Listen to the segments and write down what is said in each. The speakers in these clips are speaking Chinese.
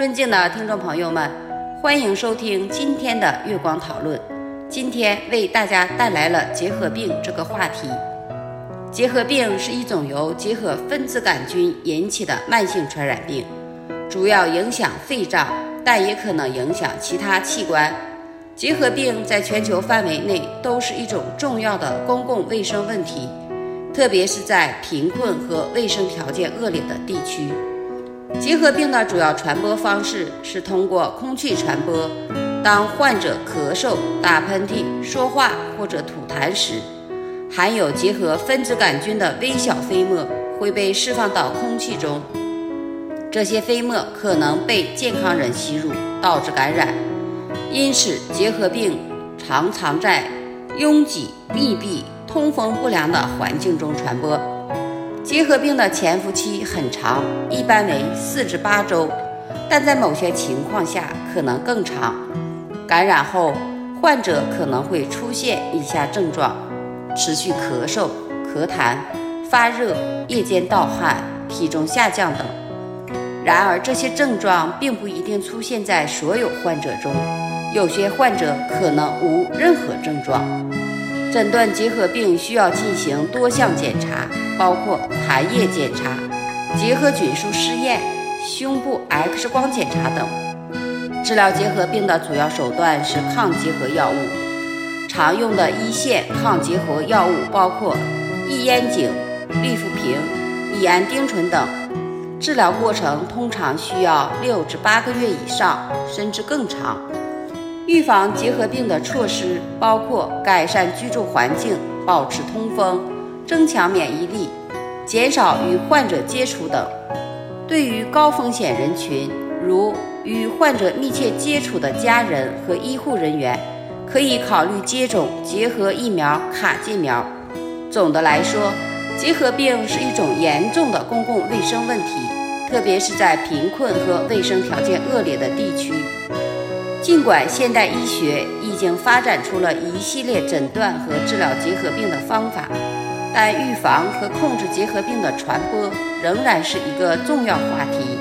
尊敬的听众朋友们，欢迎收听今天的月光讨论。今天为大家带来了结核病这个话题。结核病是一种由结核分子杆菌引起的慢性传染病，主要影响肺脏，但也可能影响其他器官。结核病在全球范围内都是一种重要的公共卫生问题，特别是在贫困和卫生条件恶劣的地区。结核病的主要传播方式是通过空气传播。当患者咳嗽、打喷嚏、说话或者吐痰时，含有结核分子杆菌的微小飞沫会被释放到空气中，这些飞沫可能被健康人吸入，导致感染。因此，结核病常常在拥挤、密闭、通风不良的环境中传播。结核病的潜伏期很长，一般为四至八周，但在某些情况下可能更长。感染后，患者可能会出现以下症状：持续咳嗽、咳痰、发热、夜间盗汗、体重下降等。然而，这些症状并不一定出现在所有患者中，有些患者可能无任何症状。诊断结核病需要进行多项检查，包括痰液检查、结核菌素试验、胸部 X 光检查等。治疗结核病的主要手段是抗结核药物，常用的一线抗结核药物包括异烟肼、氯氟平、乙胺丁醇等。治疗过程通常需要六至八个月以上，甚至更长。预防结核病的措施包括改善居住环境、保持通风、增强免疫力、减少与患者接触等。对于高风险人群，如与患者密切接触的家人和医护人员，可以考虑接种结核疫苗卡介苗。总的来说，结核病是一种严重的公共卫生问题，特别是在贫困和卫生条件恶劣的地区。尽管现代医学已经发展出了一系列诊断和治疗结核病的方法，但预防和控制结核病的传播仍然是一个重要话题。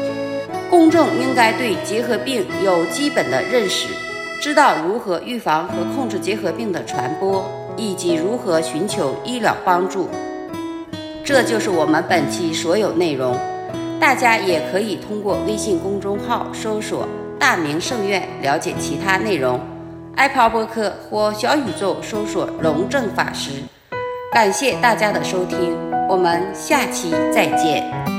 公众应该对结核病有基本的认识，知道如何预防和控制结核病的传播，以及如何寻求医疗帮助。这就是我们本期所有内容。大家也可以通过微信公众号搜索。大明圣院了解其他内容，爱跑播客或小宇宙搜索龙正法师。感谢大家的收听，我们下期再见。